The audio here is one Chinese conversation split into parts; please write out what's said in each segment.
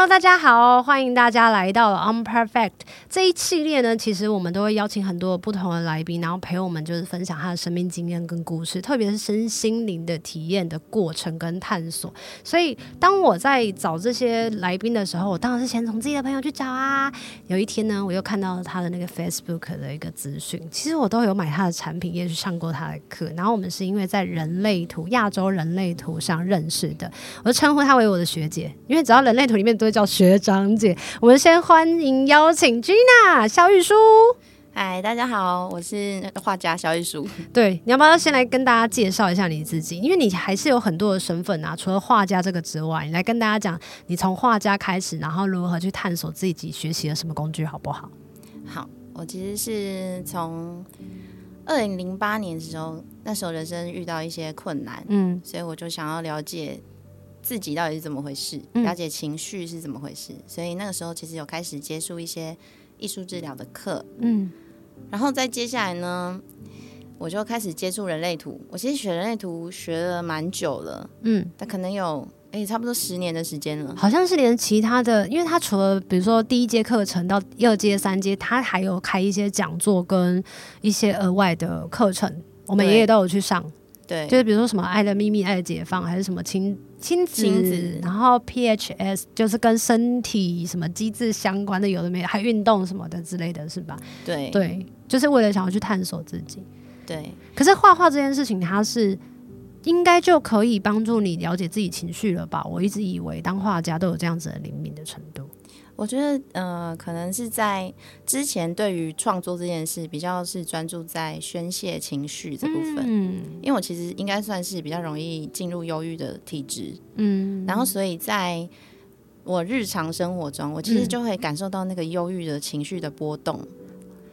Hello，大家好，欢迎大家来到了 Unperfect 这一系列呢。其实我们都会邀请很多不同的来宾，然后陪我们就是分享他的生命经验跟故事，特别是身心灵的体验的过程跟探索。所以，当我在找这些来宾的时候，我当然是先从自己的朋友去找啊。有一天呢，我又看到了他的那个 Facebook 的一个资讯，其实我都有买他的产品，也去上过他的课。然后我们是因为在人类图亚洲人类图上认识的，我就称呼他为我的学姐，因为只要人类图里面。都会叫学长姐。我们先欢迎邀请 Gina 萧玉书。嗨，大家好，我是画家小玉书。对，你要不要先来跟大家介绍一下你自己？因为你还是有很多的身份啊，除了画家这个之外，你来跟大家讲，你从画家开始，然后如何去探索自己学习了什么工具，好不好？好，我其实是从二零零八年的时候，那时候人生遇到一些困难，嗯，所以我就想要了解。自己到底是怎么回事？了解情绪是怎么回事？嗯、所以那个时候其实有开始接触一些艺术治疗的课，嗯，然后再接下来呢，我就开始接触人类图。我其实学人类图学了蛮久了，嗯，但可能有哎、欸，差不多十年的时间了。好像是连其他的，因为他除了比如说第一阶课程到二阶、三阶，他还有开一些讲座跟一些额外的课程，我们爷爷都有去上。对，就是比如说什么爱的秘密、爱的解放，还是什么亲亲子，亲子，然后 PHS 就是跟身体什么机制相关的，有的没有，还运动什么的之类的是吧？对对，就是为了想要去探索自己。对，可是画画这件事情，它是应该就可以帮助你了解自己情绪了吧？我一直以为当画家都有这样子的灵敏的程度。我觉得，呃，可能是在之前对于创作这件事比较是专注在宣泄情绪这部分，嗯，因为我其实应该算是比较容易进入忧郁的体质，嗯，然后所以在我日常生活中，我其实就会感受到那个忧郁的情绪的波动。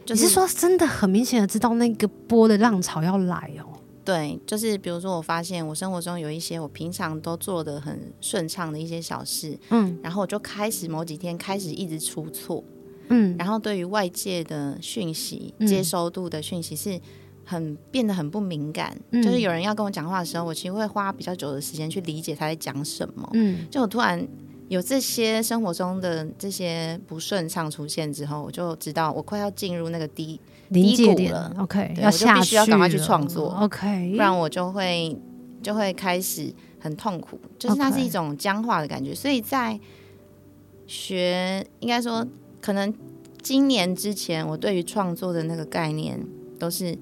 就是、你是说真的很明显的知道那个波的浪潮要来哦？对，就是比如说，我发现我生活中有一些我平常都做的很顺畅的一些小事，嗯，然后我就开始某几天开始一直出错，嗯，然后对于外界的讯息接收度的讯息是很变得很不敏感，嗯，就是有人要跟我讲话的时候，我其实会花比较久的时间去理解他在讲什么，嗯，就我突然。有这些生活中的这些不顺畅出现之后，我就知道我快要进入那个低低谷了。OK，要下必须要赶快去创作。OK，不然我就会就会开始很痛苦，就是它是一种僵化的感觉。所以在学，应该说，可能今年之前，我对于创作的那个概念都是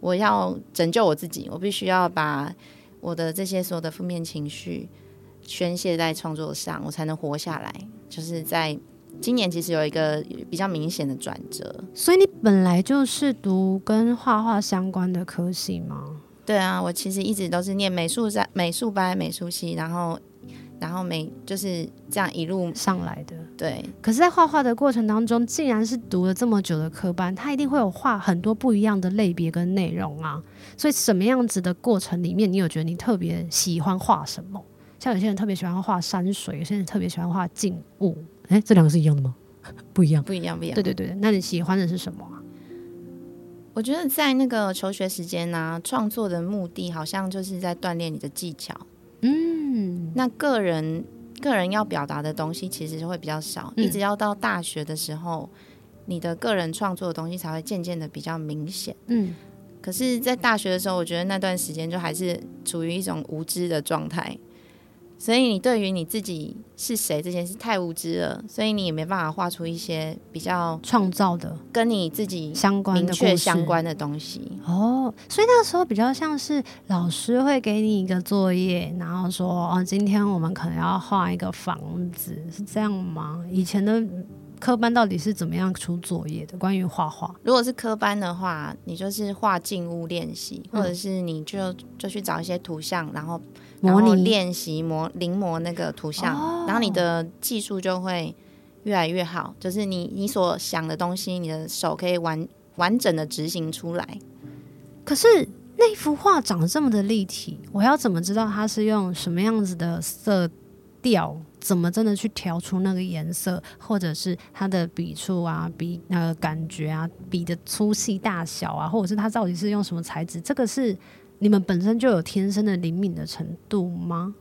我要拯救我自己，我必须要把我的这些所有的负面情绪。宣泄在创作上，我才能活下来。就是在今年，其实有一个比较明显的转折。所以你本来就是读跟画画相关的科系吗？对啊，我其实一直都是念美术在美术班、美术系，然后然后美就是这样一路上来的。对，可是，在画画的过程当中，既然是读了这么久的科班，它一定会有画很多不一样的类别跟内容啊。所以，什么样子的过程里面，你有觉得你特别喜欢画什么？像有些人特别喜欢画山水，有些人特别喜欢画静物。哎，这两个是一样的吗？不一样，不一样，不一样。对对对，那你喜欢的是什么啊？我觉得在那个求学时间呢、啊，创作的目的好像就是在锻炼你的技巧。嗯，那个人个人要表达的东西其实就会比较少，嗯、一直要到大学的时候，你的个人创作的东西才会渐渐的比较明显。嗯，可是，在大学的时候，我觉得那段时间就还是处于一种无知的状态。所以你对于你自己是谁这件事太无知了，所以你也没办法画出一些比较创造的、跟你自己相关、明确相关的东西。哦，所以那时候比较像是老师会给你一个作业，然后说：“哦，今天我们可能要画一个房子，是这样吗？”以前的科班到底是怎么样出作业的？关于画画，如果是科班的话，你就是画静物练习，或者是你就就去找一些图像，然后。模拟练习模临摹那个图像，哦，然后你的技术就会越来越好。就是你你所想的东西，你的手可以完完整的执行出来。可是那幅画长得这么的立体，我要怎么知道它是用什么样子的色调怎么真的去调出那个颜色，或者是它的笔触啊、笔那个感觉啊、笔的粗细大小啊，或者是它到底是用什么材质，这个是你们本身就有天生的灵敏的程度吗？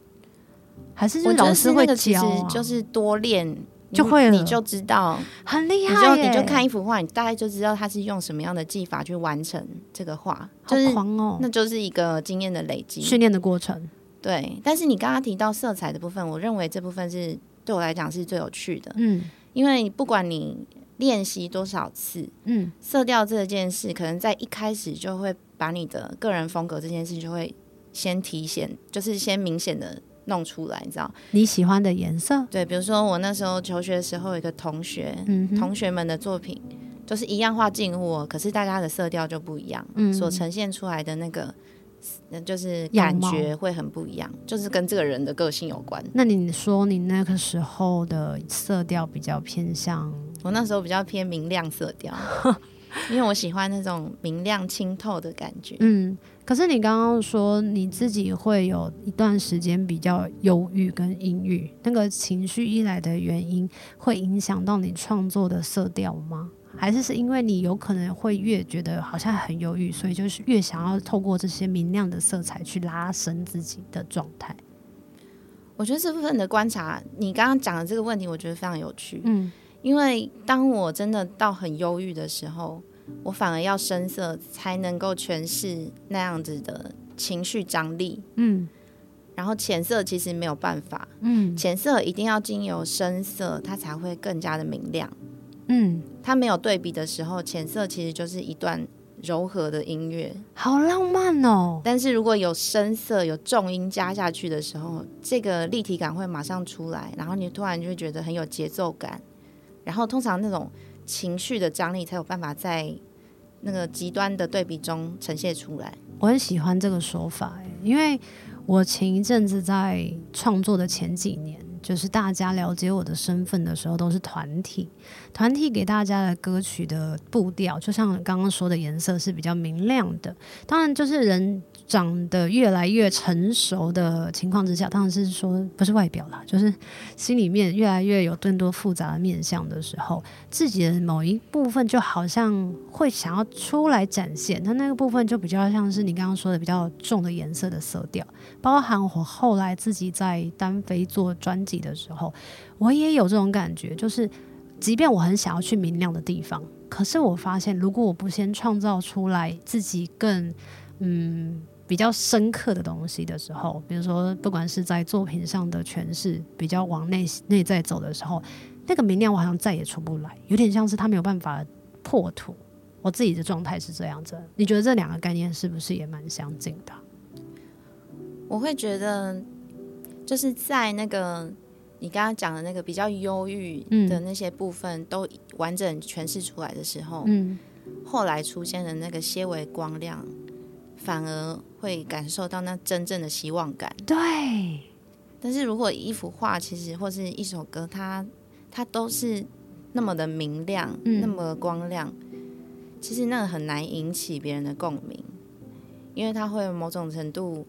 还是就是老师会教啊？就是多练。就会了，你就知道很厉害。你就你就看一幅画，你大概就知道他是用什么样的技法去完成这个画。好狂哦！那就是一个经验的累积、训练的过程。对，但是你刚刚提到色彩的部分，我认为这部分是对我来讲是最有趣的。嗯，因为不管你练习多少次，嗯，色调这件事，可能在一开始就会把你的个人风格这件事就会先体现，就是先明显的。弄出来，你知道你喜欢的颜色？对，比如说我那时候求学的时候，有一个同学，嗯、同学们的作品就是一样画静物，可是大家的色调就不一样，嗯，所呈现出来的那个，就是感觉会很不一样，就是跟这个人的个性有关。那你说你那个时候的色调比较偏向？我那时候比较偏明亮色调，因为我喜欢那种明亮清透的感觉，嗯。可是你刚刚说你自己会有一段时间比较忧郁跟阴郁，那个情绪一来的原因会影响到你创作的色调吗？还是是因为你有可能会越觉得好像很忧郁，所以就是越想要透过这些明亮的色彩去拉伸自己的状态？我觉得这部分的观察，你刚刚讲的这个问题，我觉得非常有趣。嗯，因为当我真的到很忧郁的时候。我反而要深色才能够诠释那样子的情绪张力，嗯，然后浅色其实没有办法，嗯，浅色一定要经由深色，它才会更加的明亮，嗯，它没有对比的时候，浅色其实就是一段柔和的音乐，好浪漫哦。但是如果有深色、有重音加下去的时候，这个立体感会马上出来，然后你突然就会觉得很有节奏感，然后通常那种。情绪的张力才有办法在那个极端的对比中呈现出来。我很喜欢这个说法，因为我前一阵子在创作的前几年，就是大家了解我的身份的时候，都是团体，团体给大家的歌曲的步调，就像刚刚说的颜色是比较明亮的。当然，就是人。长得越来越成熟的情况之下，当然是说不是外表啦，就是心里面越来越有更多复杂的面相的时候，自己的某一部分就好像会想要出来展现。那那个部分就比较像是你刚刚说的比较重的颜色的色调，包含我后来自己在单飞做专辑的时候，我也有这种感觉，就是即便我很想要去明亮的地方，可是我发现如果我不先创造出来自己更嗯。比较深刻的东西的时候，比如说，不管是在作品上的诠释，比较往内内在走的时候，那个明亮我好像再也出不来，有点像是他没有办法破土。我自己的状态是这样子，你觉得这两个概念是不是也蛮相近的？我会觉得，就是在那个你刚刚讲的那个比较忧郁的那些部分都完整诠释出来的时候，嗯，后来出现的那个些微光亮。反而会感受到那真正的希望感。对，但是如果一幅画，其实或是一首歌，它它都是那么的明亮，嗯、那么的光亮，其实那个很难引起别人的共鸣，因为它会有某种程度，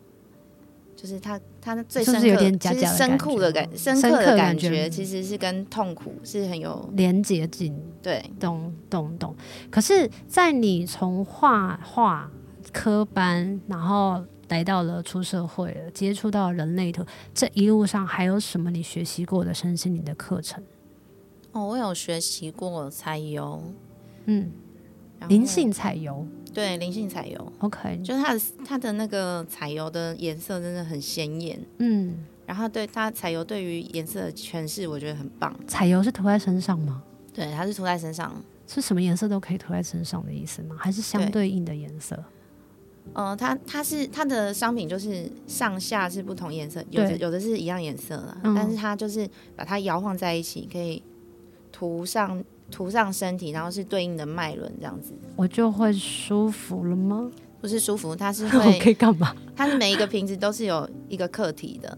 就是他他最深刻、有点假假的深刻的感、深刻的感觉，其实是跟痛苦是很有连接性。对，懂懂懂。可是，在你从画画。科班，然后来到了出社会了，接触到人类的，这一路上还有什么你学习过的身心灵的课程？哦，我有学习过才有，嗯，灵性彩油，对，灵性彩油，OK，就是它的它的那个彩油的颜色真的很鲜艳，嗯，然后对它彩油对于颜色的诠释，我觉得很棒。彩油是涂在身上吗？对，它是涂在身上，是什么颜色都可以涂在身上的意思吗？还是相对应的颜色？呃，它它是它的商品就是上下是不同颜色，有的有的是一样颜色的，嗯、但是它就是把它摇晃在一起，可以涂上涂上身体，然后是对应的脉轮这样子，我就会舒服了吗？不是舒服，它是会 可以干嘛？它是每一个瓶子都是有一个课题的，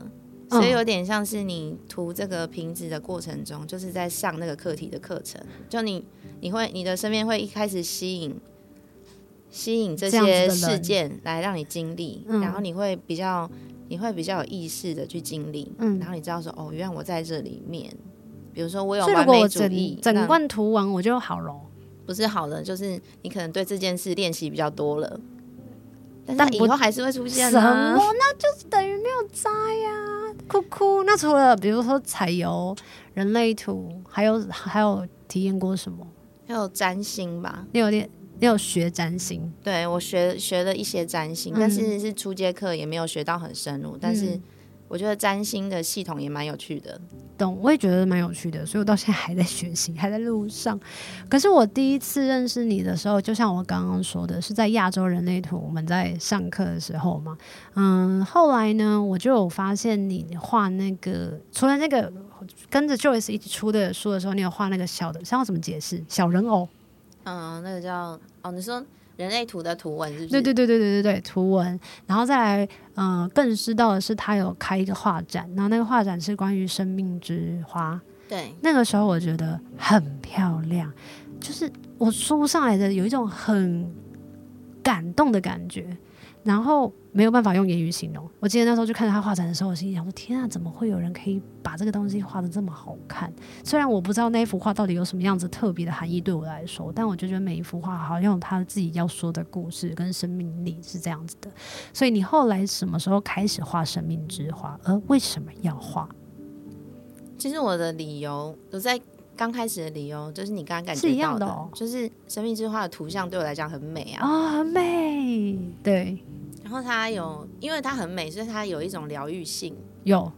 所以有点像是你涂这个瓶子的过程中，就是在上那个课题的课程，就你你会你的身边会一开始吸引。吸引这些事件来让你经历，嗯、然后你会比较你会比较有意识的去经历，嗯，然后你知道说，哦，原来我在这里面，比如说我有完美主义，整，整罐涂完我就好了，不是好了，就是你可能对这件事练习比较多了，但以后还是会出现什么？那就是等于没有摘呀，哭哭。那除了比如说彩油、人类图，还有还有体验过什么？还有占星吧？你有点。你有学占星？对，我学学了一些占星，嗯、但是是初阶课，也没有学到很深入。嗯、但是我觉得占星的系统也蛮有趣的。懂，我也觉得蛮有趣的，所以我到现在还在学习，还在路上。可是我第一次认识你的时候，就像我刚刚说的，是在亚洲人类图，我们在上课的时候嘛。嗯，后来呢，我就有发现你画那个，除了那个跟着 Joyce 一起出的书的时候，你有画那个小的，像要怎么解释？小人偶。嗯，那个叫哦，你说人类图的图文是不是？对对对对对对对，图文。然后再来，嗯、呃，更知道的是，他有开一个画展，然后那个画展是关于生命之花。对，那个时候我觉得很漂亮，就是我说不上来的，有一种很感动的感觉。然后没有办法用言语形容。我记得那时候去看他画展的时候，我心想说：天啊，怎么会有人可以把这个东西画得这么好看？虽然我不知道那一幅画到底有什么样子特别的含义对我来说，但我就觉得每一幅画好像有他自己要说的故事跟生命力是这样子的。所以你后来什么时候开始画生命之花？而为什么要画？其实我的理由，我在刚开始的理由就是你刚刚感觉到的，是一样的哦，就是生命之花的图像对我来讲很美啊，啊、哦，很美，对。然后它有，因为它很美，所以它有一种疗愈性。有。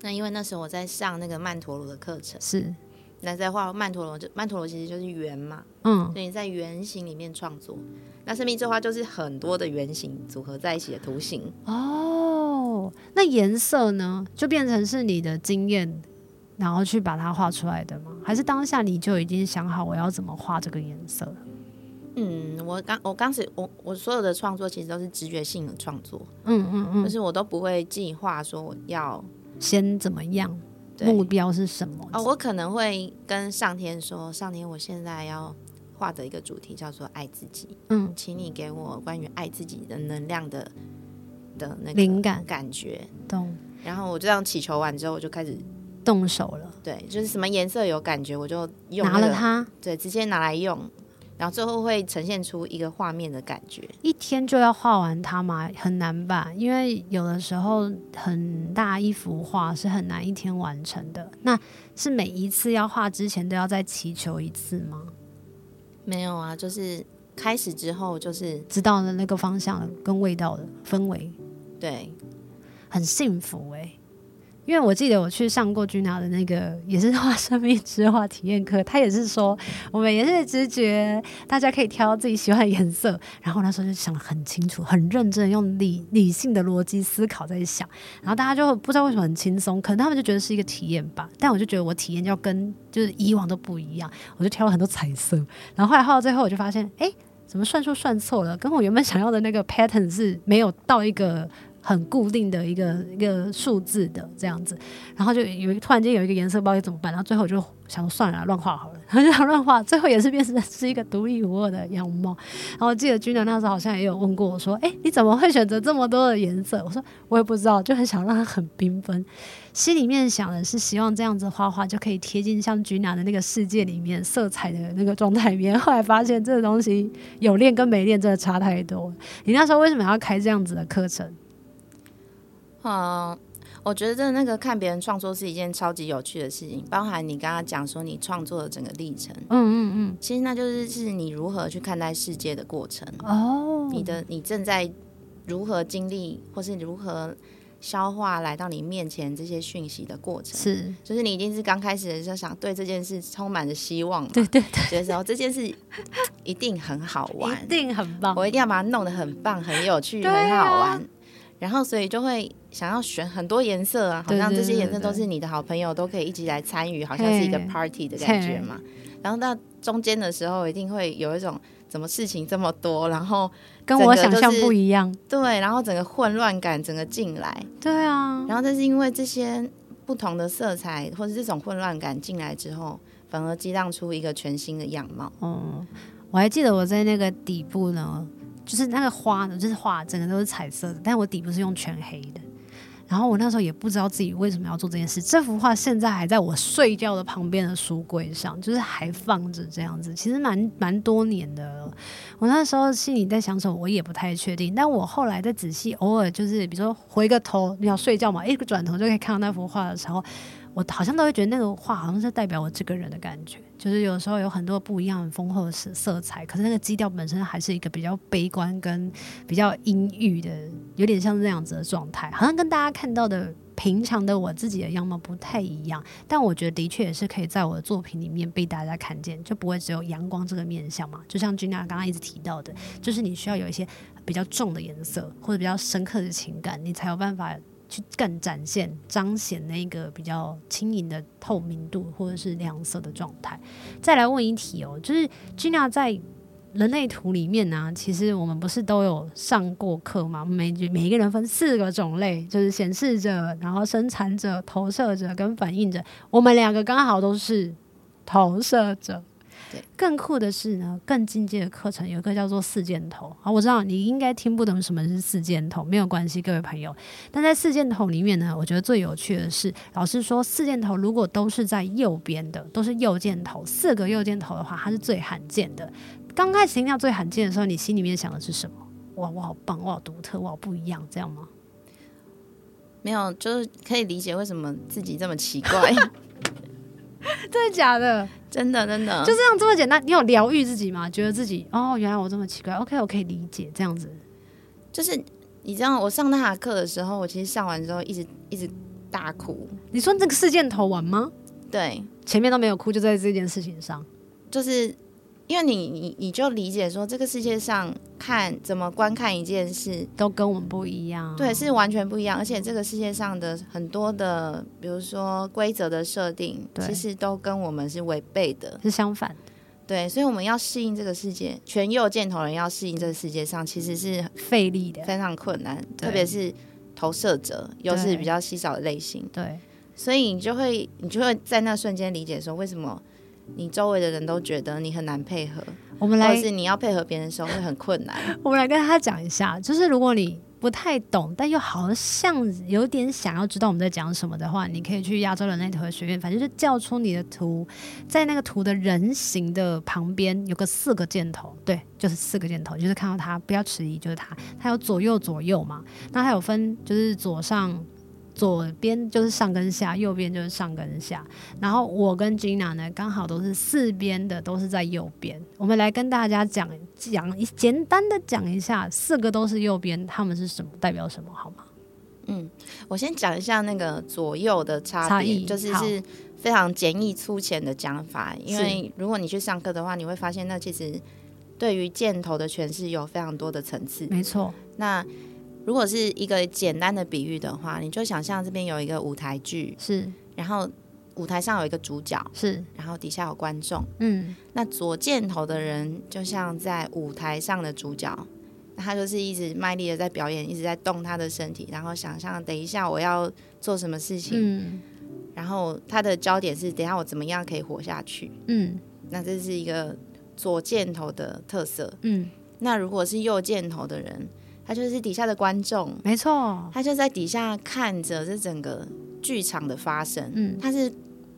那因为那时候我在上那个曼陀罗的课程，是。那在画曼陀罗，就曼陀罗其实就是圆嘛，嗯，所以你在圆形里面创作。那生命之花就是很多的圆形组合在一起的图形。哦，那颜色呢，就变成是你的经验，然后去把它画出来的吗？还是当下你就已经想好我要怎么画这个颜色？嗯，我刚我刚时我我所有的创作其实都是直觉性的创作，嗯嗯嗯，就是我都不会计划说我要先怎么样，目标是什么？哦，我可能会跟上天说，上天，我现在要画的一个主题叫做爱自己，嗯，请你给我关于爱自己的能量的的那个灵感感觉，懂？然后我就这样祈求完之后，我就开始动手了，对，就是什么颜色有感觉，我就用、那个、拿了它，对，直接拿来用。然后最后会呈现出一个画面的感觉。一天就要画完它吗？很难吧？因为有的时候很大一幅画是很难一天完成的。那是每一次要画之前都要再祈求一次吗？没有啊，就是开始之后就是知道了那个方向跟味道的氛围，对，很幸福哎、欸。因为我记得我去上过 Gina 的那个也是画生命之花体验课，他也是说我们也是直觉，大家可以挑自己喜欢的颜色。然后那时候就想得很清楚，很认真，用理理性的逻辑思考在想。然后大家就不知道为什么很轻松，可能他们就觉得是一个体验吧。但我就觉得我体验要跟就是以往都不一样，我就挑了很多彩色。然后后来画到最后，我就发现，哎，怎么算数算错了？跟我原本想要的那个 pattern 是没有到一个。很固定的一个一个数字的这样子，然后就有突然间有一个颜色不知道怎么办，然后最后就想说算了，乱画好了，然 后就想乱画，最后也是变成是一个独一无二的样貌。然后我记得 Gina 那时候好像也有问过我说：“哎，你怎么会选择这么多的颜色？”我说：“我也不知道，就很想让它很缤纷。”心里面想的是希望这样子画画就可以贴近像 Gina 的那个世界里面色彩的那个状态里面。后来发现这个东西有练跟没练真的差太多。你那时候为什么要开这样子的课程？嗯，我觉得那个看别人创作是一件超级有趣的事情，包含你刚刚讲说你创作的整个历程，嗯嗯嗯，其实那就是是你如何去看待世界的过程哦，你的你正在如何经历或是如何消化来到你面前这些讯息的过程，是，就是你一定是刚开始的时候想对这件事充满着希望，对对对，觉得说这件事一定很好玩，一定很棒，我一定要把它弄得很棒、很有趣、啊、很好玩。然后，所以就会想要选很多颜色啊，好像这些颜色都是你的好朋友，都可以一起来参与，好像是一个 party 的感觉嘛。然后到中间的时候，一定会有一种怎么事情这么多，然后跟我想象不一样。对，然后整个混乱感整个进来。对啊。然后但是因为这些不同的色彩或者这种混乱感进来之后，反而激荡出一个全新的样貌。嗯，我还记得我在那个底部呢。就是那个花呢，就是画整个都是彩色的，但我底部是用全黑的。然后我那时候也不知道自己为什么要做这件事。这幅画现在还在我睡觉的旁边的书柜上，就是还放着这样子，其实蛮蛮多年的了。我那时候心里在想什么，我也不太确定。但我后来再仔细，偶尔就是比如说回个头，你要睡觉嘛，一个转头就可以看到那幅画的时候。我好像都会觉得那个画好像是代表我这个人的感觉，就是有时候有很多不一样很丰厚的色色彩，可是那个基调本身还是一个比较悲观跟比较阴郁的，有点像这样子的状态，好像跟大家看到的平常的我自己的样貌不太一样。但我觉得的确也是可以在我的作品里面被大家看见，就不会只有阳光这个面相嘛。就像君娜刚刚一直提到的，就是你需要有一些比较重的颜色或者比较深刻的情感，你才有办法。去更展现、彰显那个比较轻盈的透明度，或者是亮色的状态。再来问一题哦，就是 Gina 在人类图里面呢、其实我们不是都有上过课吗？每每一个人分四个种类，就是显示者、然后生产者、投射者跟反映者。我们两个刚好都是投射者。对，更酷的是呢，更进阶的课程有一个叫做四箭头。好，我知道你应该听不懂什么是四箭头，没有关系，各位朋友。但在四箭头里面呢，我觉得最有趣的是，老师说四箭头如果都是在右边的，都是右箭头，四个右箭头的话，它是最罕见的。刚开始听到最罕见的时候，你心里面想的是什么？哇，我好棒，我好独特，我好不一样，这样吗？没有，就是可以理解为什么自己这么奇怪。真的假的？真的真的，就这样这么简单？你有疗愈自己吗？觉得自己哦，原来我这么奇怪。OK，我可以理解这样子。就是你知道，我上那堂课的时候，我其实上完之后一直一直大哭。你说这个事件头完吗？对，前面都没有哭，就在这件事情上，就是。因为你你你就理解说，这个世界上看怎么观看一件事都跟我们不一样，对，是完全不一样。而且这个世界上的很多的，比如说规则的设定，其实都跟我们是违背的，是相反。对，所以我们要适应这个世界，全右箭头人要适应这个世界上，其实是费力的，非常困难。特别是投射者，又是比较稀少的类型。对，所以你就会你就会在那瞬间理解说，为什么。你周围的人都觉得你很难配合，我们来，或是你要配合别人的时候会很困难。我们来跟他讲一下，就是如果你不太懂，但又好像有点想要知道我们在讲什么的话，你可以去亚洲人类图学院，反正就叫出你的图，在那个图的人形的旁边有个四个箭头，对，就是四个箭头，就是看到它，不要迟疑，就是它，它有左右左右嘛，那它有分，就是左上。左边就是上跟下，右边就是上跟下。然后我跟 Gina 呢，刚好都是四边的，都是在右边。我们来跟大家讲讲一简单的讲一下，四个都是右边，他们是什么，代表什么，好吗？嗯，我先讲一下那个左右的差别，就是是非常简易粗浅的讲法。因为如果你去上课的话，你会发现那其实对于箭头的诠释有非常多的层次。没错，那。如果是一个简单的比喻的话，你就想象这边有一个舞台剧，是，然后舞台上有一个主角，是，然后底下有观众，嗯，那左箭头的人就像在舞台上的主角，那他就是一直卖力的在表演，一直在动他的身体，然后想象等一下我要做什么事情，嗯，然后他的焦点是等一下我怎么样可以活下去，嗯，那这是一个左箭头的特色，嗯，那如果是右箭头的人。他就是底下的观众，没错，他就在底下看着这整个剧场的发生。嗯，他是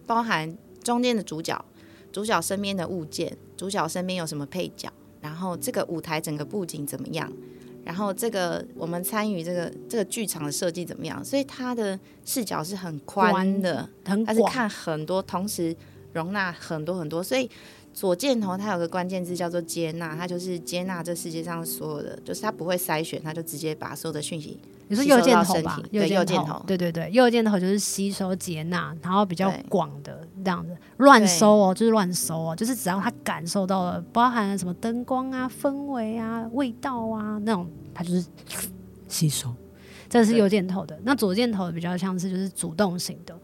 包含中间的主角，主角身边的物件，主角身边有什么配角，然后这个舞台整个布景怎么样，然后这个我们参与这个这个剧场的设计怎么样，所以他的视角是很宽的，很他是看很多，同时容纳很多很多，所以。左箭头，它有个关键字叫做接纳，它就是接纳这世界上所有的，就是它不会筛选，它就直接把所有的讯息。你说右箭头吧，对，右箭头，对对对，右箭头就是吸收接纳，然后比较广的这样子，乱收哦，就是乱收哦，就是只要他感受到了，包含了什么灯光啊、氛围啊、味道啊那种，它就是吸收。这是右箭头的，那左箭头比较像是就是主动型的。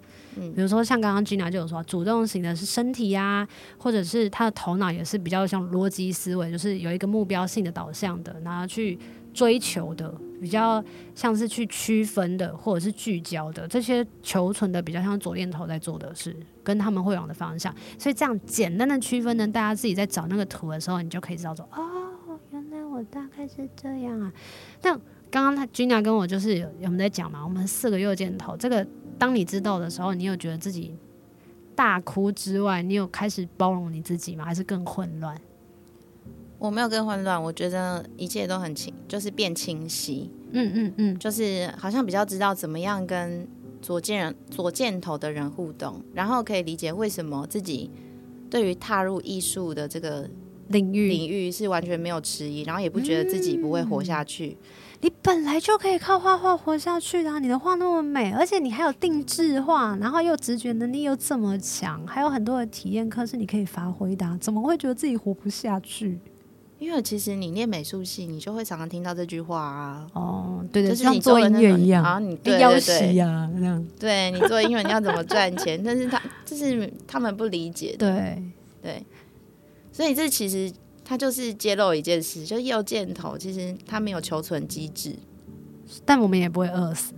比如说像刚刚 Gina 就有说，主动型的是身体呀、或者是他的头脑也是比较像逻辑思维，就是有一个目标性的导向的，然后去追求的，比较像是去区分的，或者是聚焦的，这些求存的比较像左箭头在做的事，跟他们会往的方向。所以这样简单的区分呢，大家自己在找那个图的时候，你就可以知道说，哦，原来我大概是这样啊。但刚刚他 Gina 跟我就是有我们在讲嘛，我们四个右箭头，这个当你知道的时候，你有觉得自己大哭之外，你有开始包容你自己吗？还是更混乱？我没有更混乱，我觉得一切都很清，就是变清晰。嗯嗯嗯，就是好像比较知道怎么样跟左箭人、左箭头的人互动，然后可以理解为什么自己对于踏入艺术的这个领域领域是完全没有迟疑，然后也不觉得自己不会活下去。嗯、你本来就可以靠画画活下去的，你的画那么美，而且你还有定制画，然后又直觉能力又这么强，还有很多的体验课是你可以发挥的，怎么会觉得自己活不下去？因为其实你念美术系，你就会常常听到这句话啊。哦，对对，就是你做音乐一样，然后你对要洗啊，那样。对你做音乐，你要怎么赚钱？但是他就是他们不理解。对对，所以这其实他就是揭露一件事，就是右箭头其实他没有求存机制，但我们也不会饿死，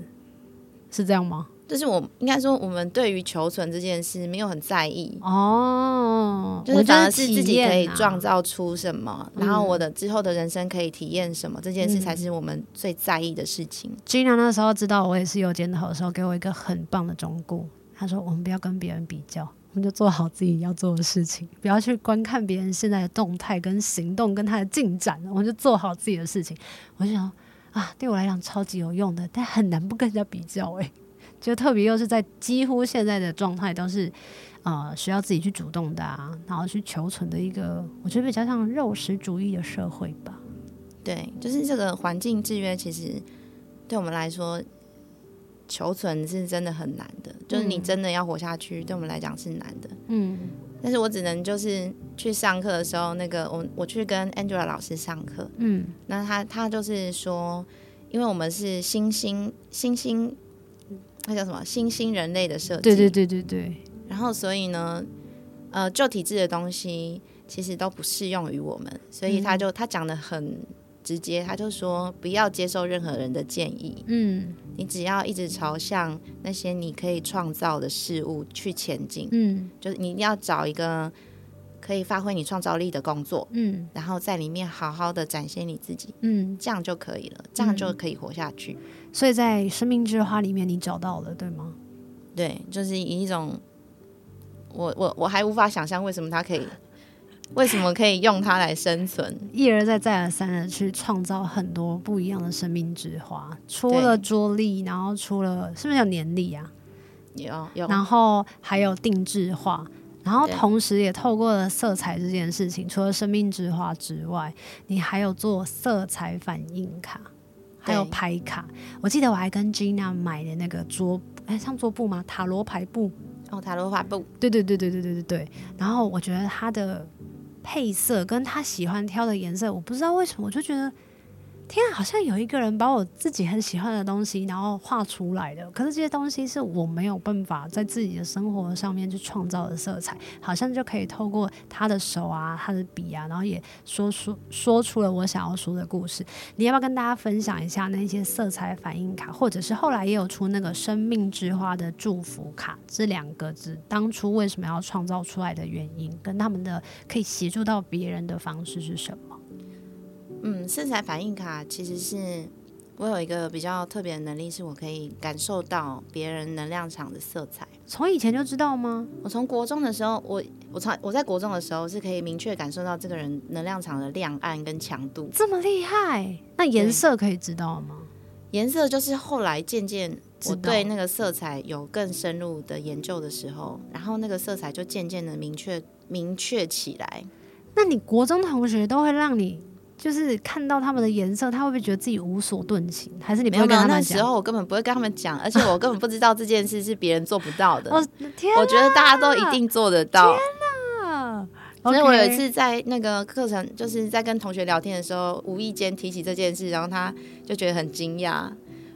是这样吗？就是我应该说，我们对于求存这件事没有很在意。哦，就是反而是自己可以创造出什么，然后我的之后的人生可以体验什么，这件事才是我们最在意的事情。Gina 那时候知道我也是右箭头的时候，给我一个很棒的忠告，他说：“我们不要跟别人比较，我们就做好自己要做的事情，不要去观看别人现在的动态跟行动跟他的进展，我们就做好自己的事情。”我想啊，对我来讲超级有用的，但很难不跟人家比较哎、欸。就特别又是在几乎现在的状态都是，呃，需要自己去主动的啊，然后去求存的一个，我觉得比较像肉食主义的社会吧。对，就是这个环境制约，其实对我们来说，求存是真的很难的。就是你真的要活下去，对我们来讲是难的。嗯，但是我只能就是去上课的时候，那个我我去跟 Angela 老师上课，嗯，那他他就是说，因为我们是新兴新兴。那叫什么新兴人类的设计？对对对对对。然后，所以呢，呃，旧体制的东西其实都不适用于我们，所以他就、嗯、他讲的很直接，他就说不要接受任何人的建议。嗯，你只要一直朝向那些你可以创造的事物去前进。嗯，就是你一定要找一个可以发挥你创造力的工作。嗯，然后在里面好好的展现你自己。嗯，这样就可以了，这样就可以活下去。嗯所以在生命之花里面，你找到了，对吗？对，就是以一种，我我我还无法想象为什么它可以，为什么可以用它来生存，一而再再而三的去创造很多不一样的生命之花，除了桌力，然后除了是不是有年历啊？有有，然后还有定制化，然后同时也透过了色彩这件事情，除了生命之花之外，你还有做色彩反应卡。还有牌卡，我记得我还跟 Gina 买的那个桌，哎，像桌布吗？塔罗牌布哦，塔罗牌布，对对对对对对对对。然后我觉得它的配色跟他喜欢挑的颜色，我不知道为什么，我就觉得。天啊，好像有一个人把我自己很喜欢的东西，然后画出来的。可是这些东西是我没有办法在自己的生活上面去创造的色彩，好像就可以透过他的手啊，他的笔啊，然后也说出说出了我想要说的故事。你要不要跟大家分享一下那些色彩反应卡，或者是后来也有出那个生命之花的祝福卡这两个字，当初为什么要创造出来的原因，跟他们的可以协助到别人的方式是什么？嗯，色彩反应卡其实是我有一个比较特别的能力，是我可以感受到别人能量场的色彩。从以前就知道吗？我从国中的时候，我我从我在国中的时候是可以明确感受到这个人能量场的亮暗跟强度。这么厉害？那颜色可以知道吗？颜色就是后来渐渐我对那个色彩有更深入的研究的时候，然后那个色彩就渐渐的明确明确起来。那你国中同学都会让你？就是看到他们的颜色，他会不会觉得自己无所遁形？还是你没有跟他们讲？那时候我根本不会跟他们讲，而且我根本不知道这件事是别人做不到的。哦，天！我觉得大家都一定做得到。天哪！所以我有一次在那个课程，就是在跟同学聊天的时候，无意间提起这件事，然后他就觉得很惊讶。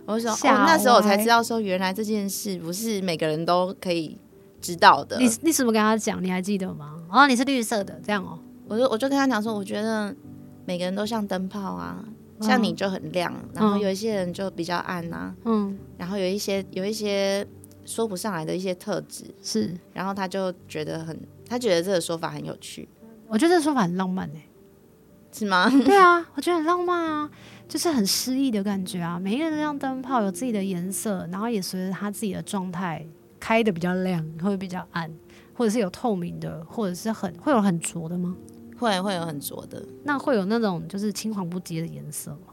我就说：“哦，那时候我才知道，说原来这件事不是每个人都可以知道的。”你你怎么跟他讲？你还记得吗？哦，你是绿色的，这样哦。我就我就跟他讲说，我觉得。每个人都像灯泡啊，像你就很亮，嗯、然后有一些人就比较暗啊，嗯，然后有一些有一些说不上来的一些特质是，然后他就觉得很，他觉得这个说法很有趣，我觉得这个说法很浪漫哎、欸，是吗？对啊，我觉得很浪漫啊，就是很诗意的感觉啊。每一个亮灯泡有自己的颜色，然后也随着他自己的状态开的比较亮，会比较暗，或者是有透明的，或者是很会有很浊的吗？会会有很浊的。那会有那种就是青黄不接的颜色吗？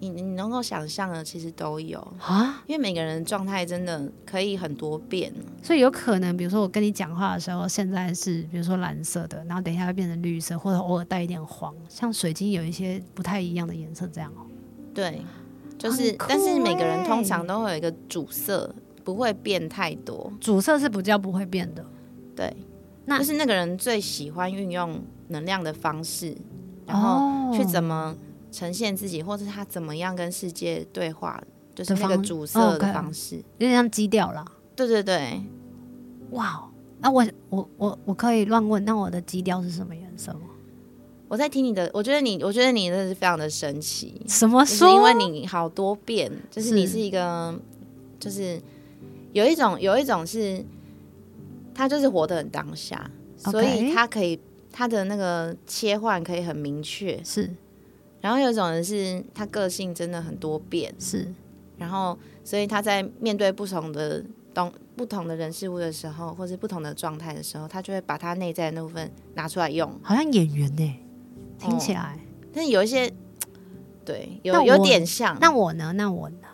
你你能够想象的，其实都有啊，因为每个人状态真的可以很多变，所以有可能，比如说我跟你讲话的时候，现在是比如说蓝色的，然后等一下会变成绿色，或者偶尔带一点黄，像水晶有一些不太一样的颜色，这样哦。对，就是，欸、但是每个人通常都会有一个主色，不会变太多。主色是比较不会变的，对，那就是那个人最喜欢运用能量的方式，然后去怎么。呈现自己，或者他怎么样跟世界对话，就是那个主色的方式，有点像基调了。对对对，哇！那我我我我可以乱问，那我的基调是什么颜色吗？我在听你的，我觉得你，我觉得你真的是非常的神奇。什么说？因为你好多变，就是你是一个，是就是有一种有一种是，他就是活得很当下.所以他可以他的那个切换可以很明确，是。然后有一种人是他个性真的很多变，是，然后所以他在面对不同的东不同的人事物的时候，或是不同的状态的时候，他就会把他内在的那部分拿出来用，好像演员呢，听起来。哦、但是有一些，对，有有点像。那我呢？那我呢？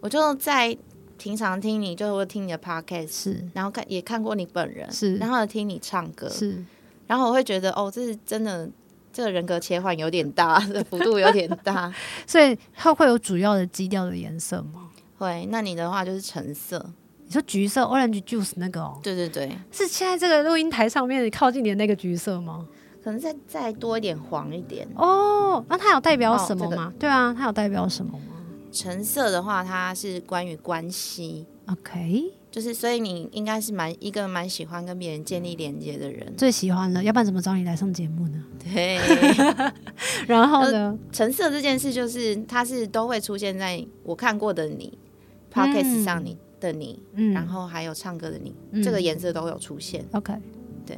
我就在平常听你，就会听你的 podcast，是，然后看也看过你本人，是，然后听你唱歌，是，然后我会觉得，哦，这是真的。这个人格切换有点大，这幅度有点大，所以它会有主要的基调的颜色吗？会。那你的话就是橙色，你说橘色，orange juice 那个哦？对对对，是现在这个录音台上面靠近你的那个橘色吗？可能再再多一点黄一点哦。那它有代表什么吗？哦这个、对啊，它有代表什么吗？橙色的话，它是关于关系。OK。就是，所以你应该是蛮一个蛮喜欢跟别人建立连接的人，最喜欢了，要不然怎么找你来上节目呢？对，然后呢？橙色这件事就是，它是都会出现在我看过的你、嗯、Podcast 上你的你，嗯，然后还有唱歌的你，嗯、这个颜色都有出现。OK，对，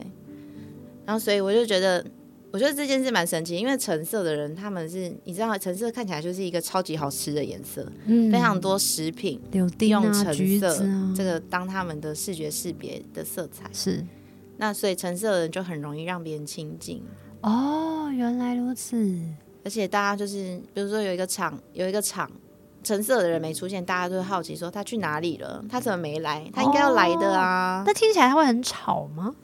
然后所以我就觉得。我觉得这件事蛮神奇，因为橙色的人，他们是你知道，橙色看起来就是一个超级好吃的颜色，嗯，非常多食品柳丁啊、用橙色啊、这个当他们的视觉识别的色彩，是。那所以橙色的人就很容易让别人亲近。哦，原来如此。而且大家就是，比如说有一个厂，有一个厂，橙色的人没出现，大家都会好奇说他去哪里了？他怎么没来？他应该要来的啊。那、哦、听起来他会很吵吗？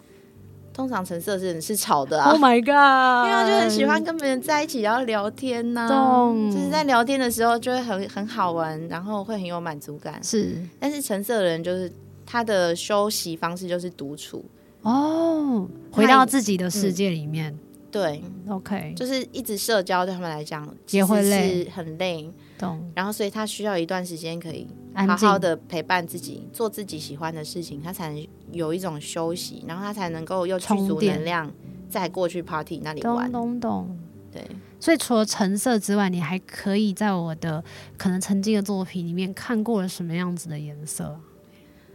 通常橙色人是吵的啊！Oh my god！因为我就很喜欢跟别人在一起，然后聊天呐、啊，就是在聊天的时候就会很很好玩，然后会很有满足感。是，但是橙色的人就是他的休息方式就是独处哦，回到自己的世界里面。嗯、对，OK，就是一直社交对他们来讲也会累，很累。懂。然后所以他需要一段时间可以好好的陪伴自己，做自己喜欢的事情，他才能。有一种休息，然后他才能够又充足能量，再过去 party 那里玩。懂懂懂。对，所以除了橙色之外，你还可以在我的可能曾经的作品里面看过了什么样子的颜色？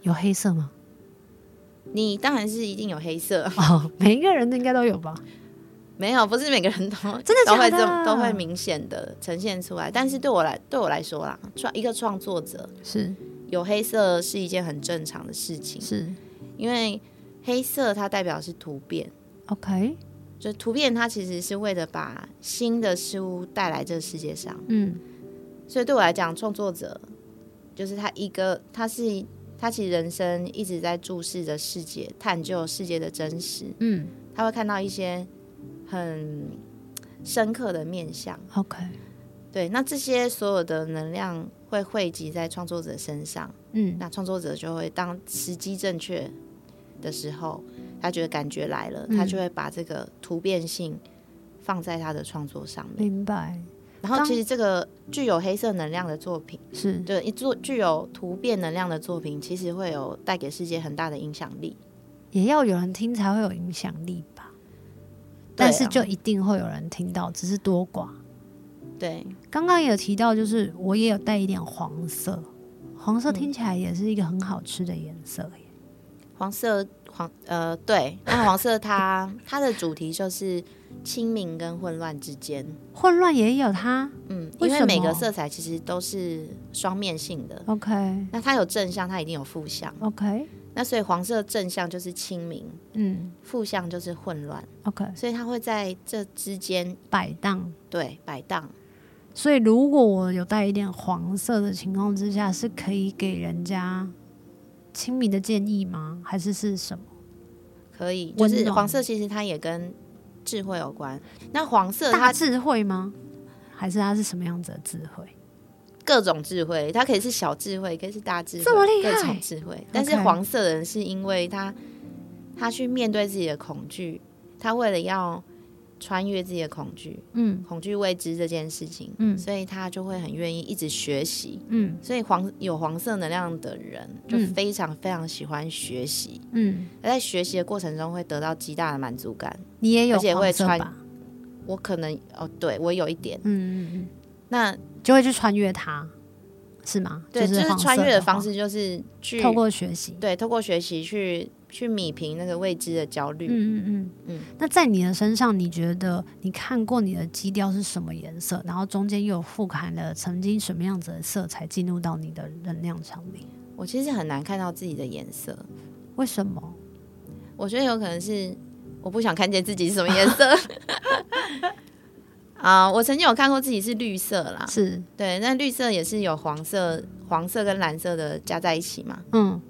有黑色吗？你当然是一定有黑色哦，每一个人都应该都有吧？没有，不是每个人都 真的，的都会这种都会明显的呈现出来。但是对我来对我来说啦，创一个创作者是。有黑色是一件很正常的事情，是。因为黑色它代表是突变，OK，就突变它其实是为了把新的事物带来这个世界上，嗯，所以对我来讲，创作者就是他一个，他是他其实人生一直在注视着世界，探究世界的真实，嗯，他会看到一些很深刻的面向，OK，对，那这些所有的能量会汇集在创作者身上，嗯，那创作者就会当时机正确。的时候，他觉得感觉来了，嗯，他就会把这个突变性放在他的创作上面。明白。然后，其实这个具有黑色能量的作品，是对一作具有突变能量的作品，其实会有带给世界很大的影响力。也要有人听才会有影响力吧？但是就一定会有人听到，只是多寡。对，刚刚也有提到，就是我也有带一点黄色，黄色听起来也是一个很好吃的颜色。黄色，黄呃对，那黄色它 它的主题就是清明跟混乱之间，混乱也有它，嗯，因为每个色彩其实都是双面性的。OK，那它有正向，它一定有负向。OK，那所以黄色正向就是清明，嗯，负向就是混乱。OK，所以它会在这之间摆荡，对，摆荡。所以如果我有带一点黄色的情况之下，是可以给人家。清明的建议吗？还是是什么？可以，就是黄色，其实它也跟智慧有关。那黄色它智慧吗？还是它是什么样子的智慧？各种智慧，它可以是小智慧，可以是大智慧，这么厉害，各种智慧。但是黄色的人是因为他他去面对自己的恐惧，他为了要。穿越自己的恐惧，嗯，恐惧未知这件事情，嗯，所以他就会很愿意一直学习，嗯，所以黄有黄色能量的人就非常非常喜欢学习，嗯，而在学习的过程中会得到极大的满足感。你也有而且会穿，我可能哦，对我有一点，嗯嗯嗯，那就会去穿越它，是吗？对，就是穿越的方式就是去透过学习，对，透过学习去。去米平那个未知的焦虑。嗯嗯嗯嗯。那在你的身上，你觉得你看过你的基调是什么颜色？然后中间又有富含了曾经什么样子的色彩进入到你的能量场里？我其实很难看到自己的颜色，为什么？我觉得有可能是我不想看见自己是什么颜色。啊，uh, 我曾经有看过自己是绿色啦，是对，那绿色也是有黄色、黄色跟蓝色的加在一起嘛？嗯。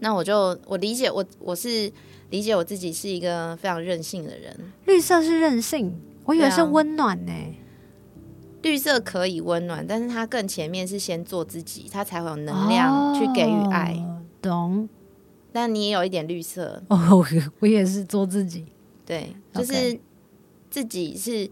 那我就我理解我我是理解我自己是一个非常任性的人。绿色是任性，我以为是温暖呢、欸。绿色可以温暖，但是它更前面是先做自己，它才会有能量去给予爱。哦、懂？但你也有一点绿色哦，我也是做自己。对，就是自己是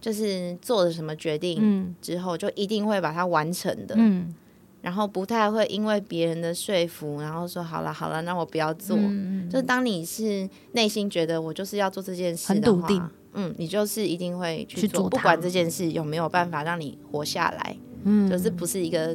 就是做了什么决定之后，就一定会把它完成的。嗯。然后不太会因为别人的说服，然后说好了好了，那我不要做。嗯、就当你是内心觉得我就是要做这件事的话，嗯，你就是一定会去做，去做，不管这件事有没有办法让你活下来。嗯，就是不是一个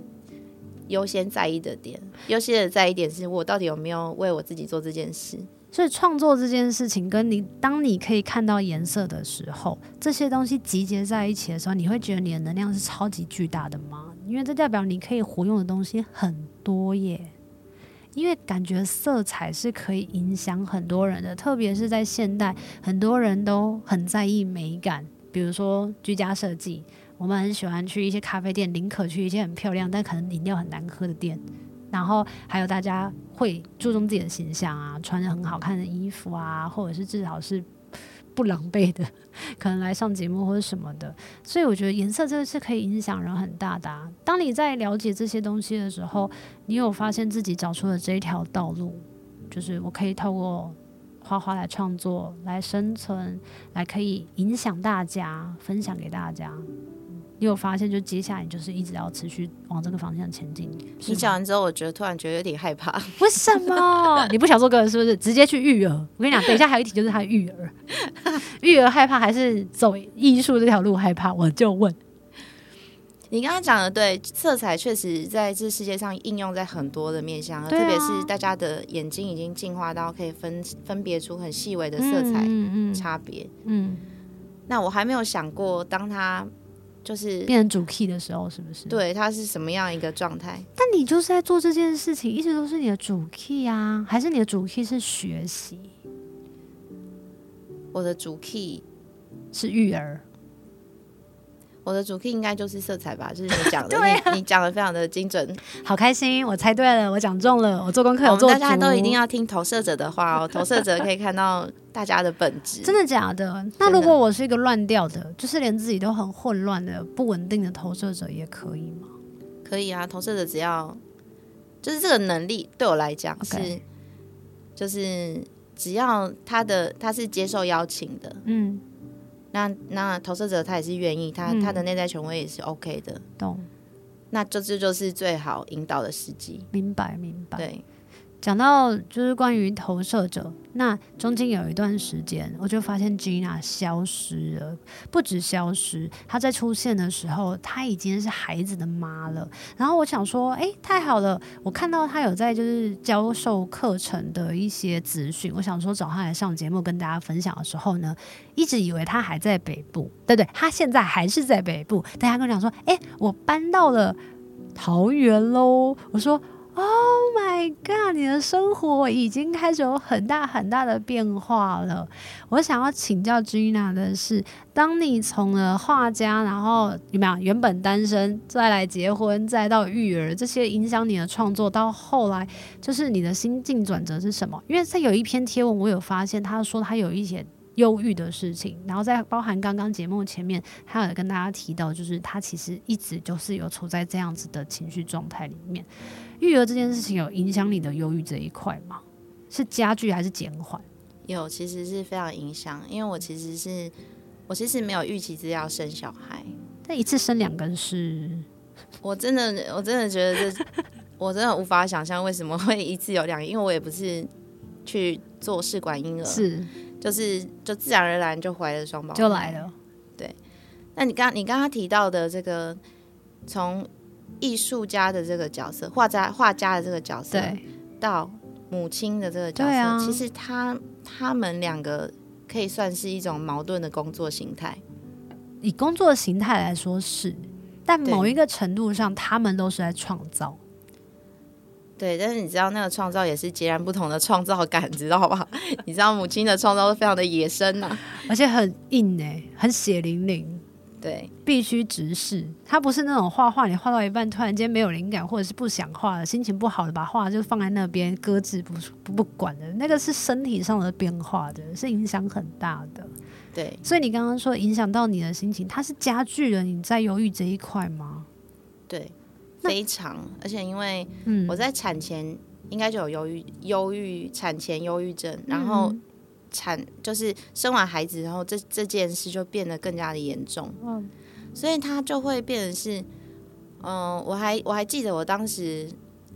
优先在意的点，优先的在意点是我到底有没有为我自己做这件事。所以创作这件事情，跟你当你可以看到颜色的时候，这些东西集结在一起的时候，你会觉得你的能量是超级巨大的吗？因为这代表你可以活用的东西很多耶。因为感觉色彩是可以影响很多人的，特别是在现代，很多人都很在意美感，比如说居家设计，我们很喜欢去一些咖啡店，宁可去一些很漂亮但可能饮料很难喝的店。然后还有大家会注重自己的形象啊，穿着很好看的衣服啊，或者是至少是不狼狈的，可能来上节目或者什么的。所以我觉得颜色这个是可以影响人很大的。当你在了解这些东西的时候，你有发现自己找出了这一条道路，就是我可以透过画画来创作、来生存、来可以影响大家、分享给大家。你有发现，就接下来你就是一直要持续往这个方向前进。你讲完之后，我觉得突然觉得有点害怕。为什么？你不想做个人是不是？直接去育儿。我跟你讲，等一下还有一题就是他育儿，育儿害怕还是走艺术这条路害怕？我就问。你刚刚讲的对，色彩确实在这世界上应用在很多的面向，啊、特别是大家的眼睛已经进化到可以分分别出很细微的色彩差别。嗯，嗯，嗯，那我还没有想过，当他。就是变成主 key 的时候，是不是？对，它是什么样一个状态？但你就是在做这件事情，一直都是你的主 key 啊，还是你的主 key 是学习？我的主 key 是育儿。我的主题应该就是色彩吧，就是你 讲的，啊、你你讲的非常的精准，好开心，我猜对了，我讲中了，我做功课有做，大家都一定要听投射者的话哦，投射者可以看到大家的本质，真的假的？那如果我是一个乱掉的，就是连自己都很混乱的、不稳定的投射者，也可以吗？可以啊，投射者只要就是这个能力对我来讲是.就是只要他的他是接受邀请的，嗯。那那投射者他也是愿意，他、嗯、他的内在权威也是 OK 的，懂？那这这就是最好引导的时机。明白明白。对，讲到就是关于投射者，那中间有一段时间，我就发现 Gina 消失了，不止消失，她在出现的时候，她已经是孩子的妈了。然后我想说，哎，太好了，我看到她有在就是教授课程的一些资讯，我想说找她来上节目跟大家分享的时候呢，一直以为她还在北部，对对，她现在还是在北部。大家跟我讲说，哎，我搬到了桃园喽。我说。Oh my god！你的生活已经开始有很大很大的变化了。我想要请教 Gina 的是，当你从了画家，然后有没有原本单身，再来结婚，再到育儿，这些影响你的创作，到后来就是你的心境转折是什么？因为在有一篇贴文，我有发现他说他有一些忧郁的事情，然后在包含刚刚节目前面，他有跟大家提到，就是他其实一直就是有处在这样子的情绪状态里面。育儿这件事情有影响你的忧郁这一块吗？是加剧还是减缓？有，其实是非常影响，因为我其实是我其实没有预期自己要生小孩，但一次生两根是，我真的我真的觉得这我真的无法想象为什么会一次有两个，因为我也不是去做试管婴儿，是就是就自然而然就怀了双胞就来了。对，那你刚你刚刚提到的这个从。艺术家的这个角色，画家画家的这个角色，对，到母亲的这个角色，啊、其实他他们两个可以算是一种矛盾的工作形态。以工作形态来说是，但某一个程度上，他们都是在创造。对，但是你知道，那个创造也是截然不同的创造感，知道吧？你知道，母亲的创造是非常的野生呐、啊，而且很硬哎，很血淋淋。对，必须直视。他不是那种画画，你画到一半突然间没有灵感，或者是不想画了，心情不好的，把画就放在那边搁置不不不管的，那个是身体上的变化的，是影响很大的。对，所以你刚刚说影响到你的心情，它是加剧了你在忧郁这一块吗？对，非常。而且因为我在产前应该就有忧郁，忧郁产前忧郁症，然后。产就是生完孩子，然后这这件事就变得更加的严重，嗯，所以他就会变成是，嗯、呃，我还我还记得我当时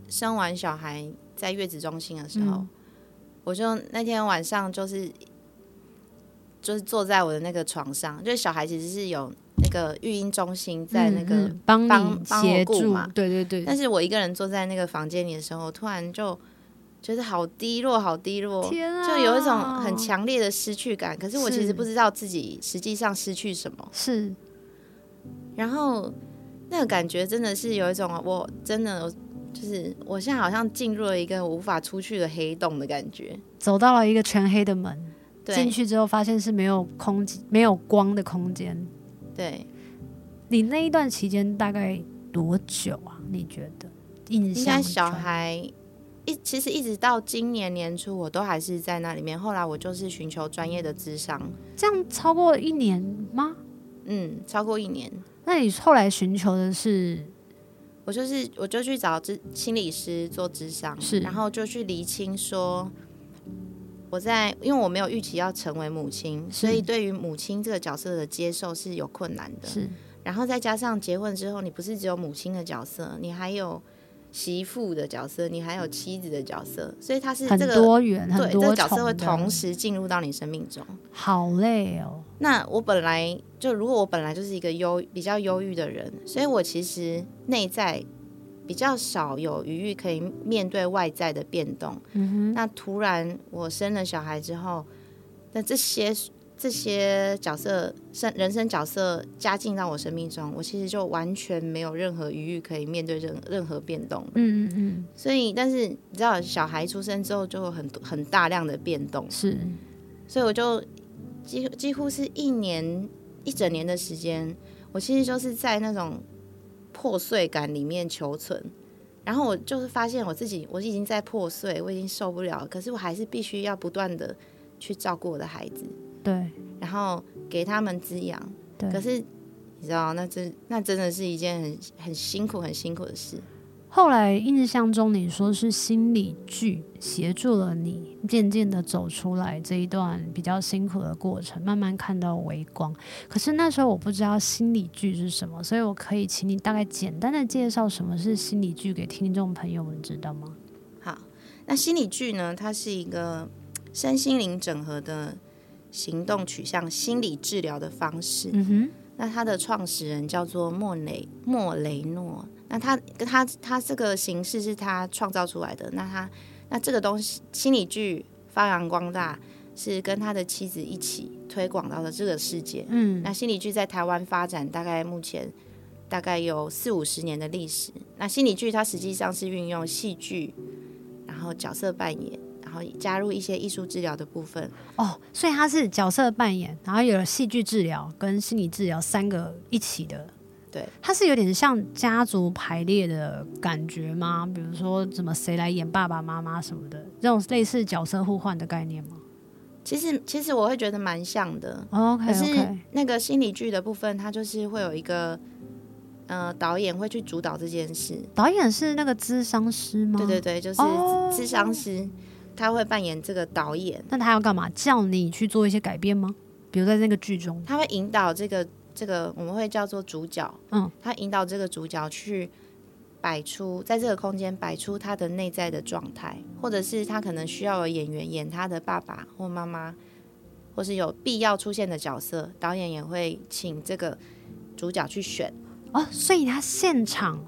生完小孩在月子中心的时候，嗯、我就那天晚上就是就是坐在我的那个床上，就是小孩其实是有那个育婴中心在那个帮帮帮我顾嘛，对对对，但是我一个人坐在那个房间里的时候，突然就。觉得好低落，好低落，天啊，就有一种很强烈的失去感。可是我其实不知道自己实际上失去什么。是，然后那个感觉真的是有一种，我真的就是我现在好像进入了一个无法出去的黑洞的感觉，走到了一个全黑的门，对，进去之后发现是没有空间、没有光的空间。对，你那一段期间大概多久啊？你觉得印象？应该小孩。一其实一直到今年年初，我都还是在那里面。后来我就是寻求专业的智商，这样超过一年吗？嗯，超过一年。那你后来寻求的是？我就是我就去找咨心理师做智商，是，然后就去厘清说，我在因为我没有预期要成为母亲，所以对于母亲这个角色的接受是有困难的。是，然后再加上结婚之后，你不是只有母亲的角色，你还有。媳妇的角色，你还有妻子的角色，所以他是这个很多元，对，这个角色会同时进入到你生命中，好累哦。那我本来就，如果我本来就是一个忧比较忧郁的人，所以我其实内在比较少有余裕可以面对外在的变动。嗯哼，那突然我生了小孩之后，那这些。这些角色生人生角色加进到我生命中，我其实就完全没有任何余裕可以面对任任何变动。嗯嗯嗯。所以，但是你知道，小孩出生之后就有很很大量的变动。是。所以我就几几乎是一年一整年的时间，我其实就是在那种破碎感里面求存。然后我就是发现我自己，我已经在破碎，我已经受不了，可是我还是必须要不断的去照顾我的孩子。对，然后给他们滋养。对，可是你知道，那真那真的是一件很很辛苦、很辛苦的事。后来印象中，你说是心理剧协助了你，渐渐的走出来这一段比较辛苦的过程，慢慢看到微光。可是那时候我不知道心理剧是什么，所以我可以请你大概简单的介绍什么是心理剧给听众朋友们知道吗？好那心理剧呢，它是一个身心灵整合的行动取向心理治疗的方式。嗯哼。那他的创始人叫做莫雷莫雷诺。那他跟他他这个形式是他创造出来的。那他那这个东西心理剧发扬光大，是跟他的妻子一起推广到了这个世界。嗯，那心理剧在台湾发展大概目前大概有四五十年的历史。那心理剧它实际上是运用戏剧，然后角色扮演，然后加入一些艺术治疗的部分。哦，所以它是角色扮演，然后有了戏剧治疗跟心理治疗三个一起的。对，它是有点像家族排列的感觉吗？比如说，怎么谁来演爸爸妈妈什么的，这种类似角色互换的概念吗？其实，其实我会觉得蛮像的。OK，可是那个心理剧的部分，它就是会有一个呃导演会去主导这件事。导演是那个咨商师吗？对对对，就是咨商师，他会扮演这个导演。那他要干嘛？叫你去做一些改变吗？比如在那个剧中，他会引导这个。这个我们会叫做主角，嗯，他引导这个主角去摆出，在这个空间摆出他的内在的状态，或者是他可能需要有演员演他的爸爸或妈妈，或是有必要出现的角色，导演也会请这个主角去选哦，所以他现场。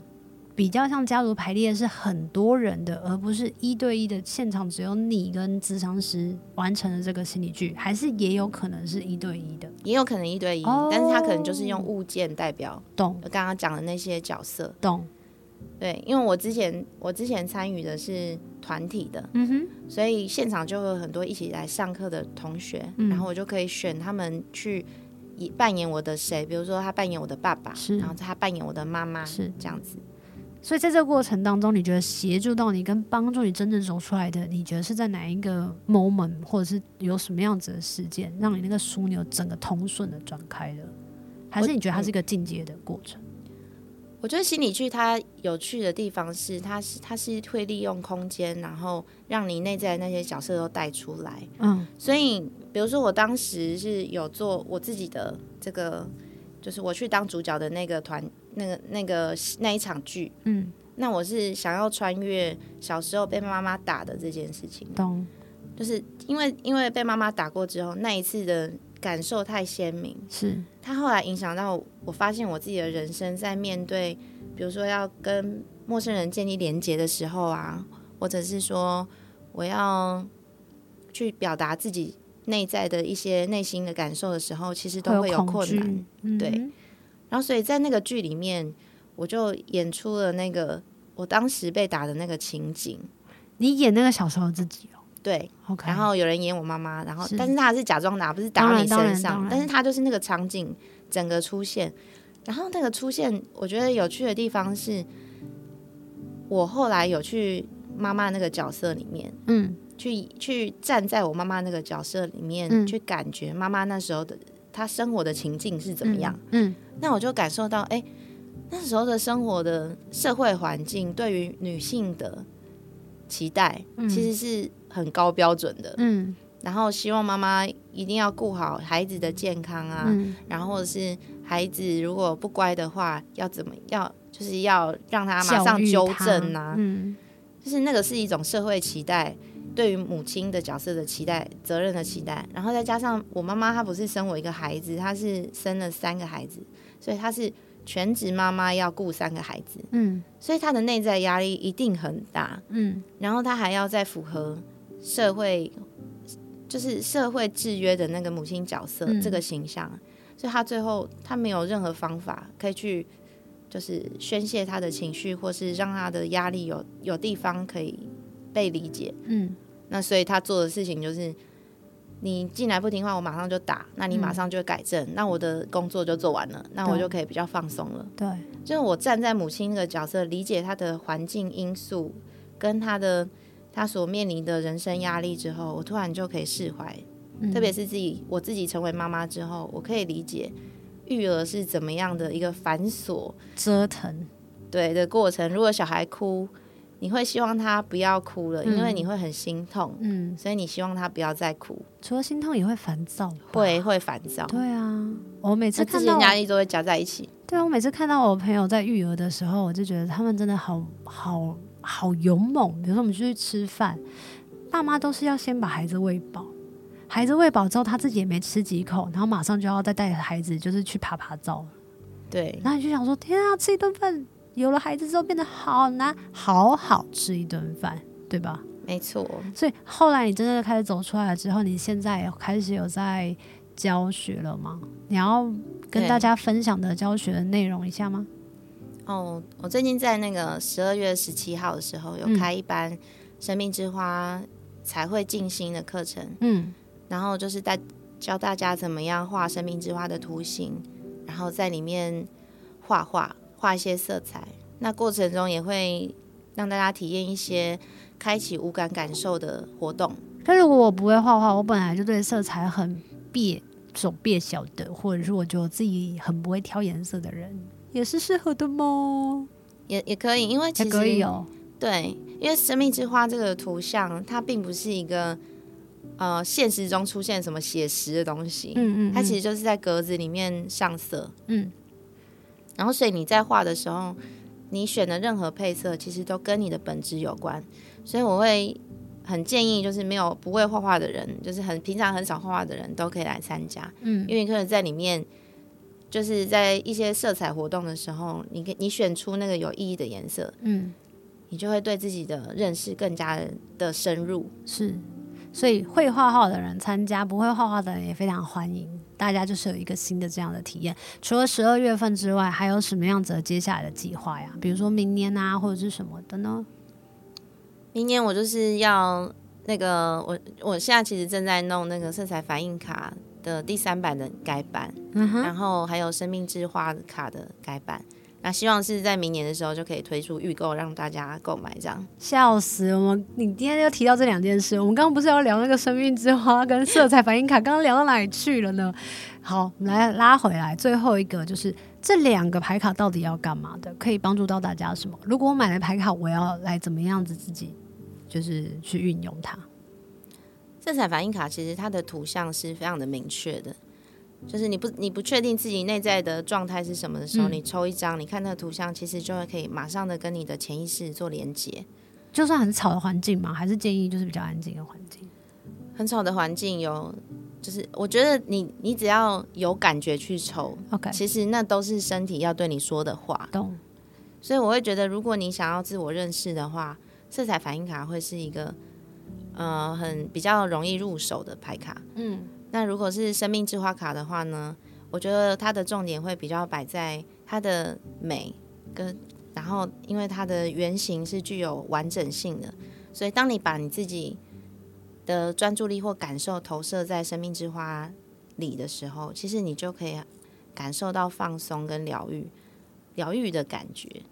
比较像家族排列是很多人的，而不是一对一的现场，只有你跟咨商师完成了这个心理剧，还是也有可能是一对一的，也有可能一对一，哦、但是他可能就是用物件代表，懂？刚刚讲的那些角色，懂？对，因为我之前我之前参与的是团体的，嗯哼，所以现场就有很多一起来上课的同学，嗯、然后我就可以选他们去以扮演我的谁，比如说他扮演我的爸爸，是，然后他扮演我的妈妈，是这样子。所以在这个过程当中，你觉得协助到你跟帮助你真正走出来的，你觉得是在哪一个 moment，或者是有什么样子的事件，让你那个枢纽整个通顺的转开了？还是你觉得它是一个进阶的过程？我觉得心理剧它有趣的地方是，它是它是会利用空间，然后让你内在的那些角色都带出来。嗯，所以比如说我当时是有做我自己的这个，就是我去当主角的那个团。那个那个那一场剧，嗯，那我是想要穿越小时候被妈妈打的这件事情，懂？就是因为因为被妈妈打过之后，那一次的感受太鲜明，是。他后来影响到我，发现我自己的人生在面对，比如说要跟陌生人建立连接的时候啊，或者是说我要去表达自己内在的一些内心的感受的时候，其实都会有困难，嗯、对。然后，所以在那个剧里面，我就演出了那个我当时被打的那个情景。你演那个小时候自己哦？对，OK。然后有人演我妈妈，然后是但是他是假装打，不是打到你身上，但是他就是那个场景整个出现。然后那个出现，我觉得有趣的地方是，我后来有去妈妈那个角色里面，嗯，去去站在我妈妈那个角色里面，嗯、去感觉妈妈那时候的。他生活的情境是怎么样？嗯，嗯，那我就感受到，哎、欸，那时候的生活的社会环境对于女性的期待，其实是很高标准的。嗯，然后希望妈妈一定要顾好孩子的健康啊，嗯、然后或者是孩子如果不乖的话，要怎么要，就是要让他马上纠正啊。嗯，就是那个是一种社会期待。对于母亲的角色的期待、责任的期待，然后再加上我妈妈，她不是生我一个孩子，她是生了三个孩子，所以她是全职妈妈，要顾三个孩子，嗯，所以她的内在压力一定很大，嗯，然后她还要再符合社会，就是社会制约的那个母亲角色、嗯、这个形象，所以她最后她没有任何方法可以去，就是宣泄她的情绪，或是让她的压力有有地方可以。被理解，嗯，那所以他做的事情就是，你进来不听话，我马上就打，那你马上就改正，嗯、那我的工作就做完了，那我就可以比较放松了。对，就是我站在母亲那个角色，理解他的环境因素跟他的他所面临的人生压力之后，我突然就可以释怀。嗯、特别是自己我自己成为妈妈之后，我可以理解育儿是怎么样的一个繁琐折腾，对的过程。如果小孩哭。你会希望他不要哭了，因为你会很心痛，嗯，所以你希望他不要再哭。除了心痛，也会烦躁，会会烦躁。对啊，我每次看到压力都会加在一起。对啊，我每次看到我朋友在育儿的时候，我就觉得他们真的好好好勇猛。比如说我们出去吃饭，爸妈都是要先把孩子喂饱，孩子喂饱之后，他自己也没吃几口，然后马上就要再带孩子就是去爬爬走。对，然后你就想说，天啊，吃一顿饭，有了孩子之后变得好难，好好吃一顿饭，对吧？没错。所以后来你真的开始走出来了之后，你现在有开始有在教学了吗？你要跟大家分享的教学的内容一下吗？哦，我最近在那个十二月十七号的时候有开一班生命之花才会静心的课程，嗯，然后就是带教大家怎么样画生命之花的图形。然后在里面画画，画一些色彩。那过程中也会让大家体验一些开启五感感受的活动。但如果我不会画画，我本来就对色彩很别手别小的，或者是我觉得我自己很不会挑颜色的人，也是适合的吗？也也可以，因为其实可以哦。对，因为生命之花这个图像，它并不是一个。呃，现实中出现什么写实的东西，嗯，嗯嗯，它其实就是在格子里面上色，嗯，然后所以你在画的时候，你选的任何配色其实都跟你的本质有关，所以我会很建议，就是没有不会画画的人，就是很平常很少画画的人都可以来参加，嗯，因为你可能在里面，就是在一些色彩活动的时候，你你选出那个有意义的颜色，嗯，你就会对自己的认识更加的，的深入，是。所以会画画的人参加，不会画画的人也非常欢迎。大家就是有一个新的这样的体验。除了十二月份之外，还有什么样子的接下来的计划呀？比如说明年啊，或者是什么的呢？明年我就是要那个，我我现在其实正在弄那个色彩反应卡的第三版的改版，嗯哼，然后还有生命之花卡的改版。那希望是在明年的时候就可以推出预购，让大家购买这样。笑死我们！你今天又提到这两件事，我们刚刚不是要聊那个生命之花跟色彩反应卡，刚刚聊到哪里去了呢？好，我们来拉回来，最后一个就是这两个牌卡到底要干嘛的？可以帮助到大家什么？如果我买了牌卡，我要来怎么样子自己就是去运用它？色彩反应卡其实它的图像是非常的明确的。就是你不你不确定自己内在的状态是什么的时候，嗯、你抽一张，你看那个图像，其实就会可以马上的跟你的潜意识做连接。就算很吵的环境嘛，还是建议就是比较安静的环境。很吵的环境有，就是我觉得你你只要有感觉去抽，OK，其实那都是身体要对你说的话。懂。所以我会觉得，如果你想要自我认识的话，色彩反应卡会是一个呃很比较容易入手的牌卡。嗯。那如果是生命之花卡的话呢，我觉得它的重点会比较摆在它的美跟，然后因为它的原型是具有完整性的，所以当你把你自己的专注力或感受投射在生命之花里的时候，其实你就可以感受到放松跟疗愈，疗愈的感觉。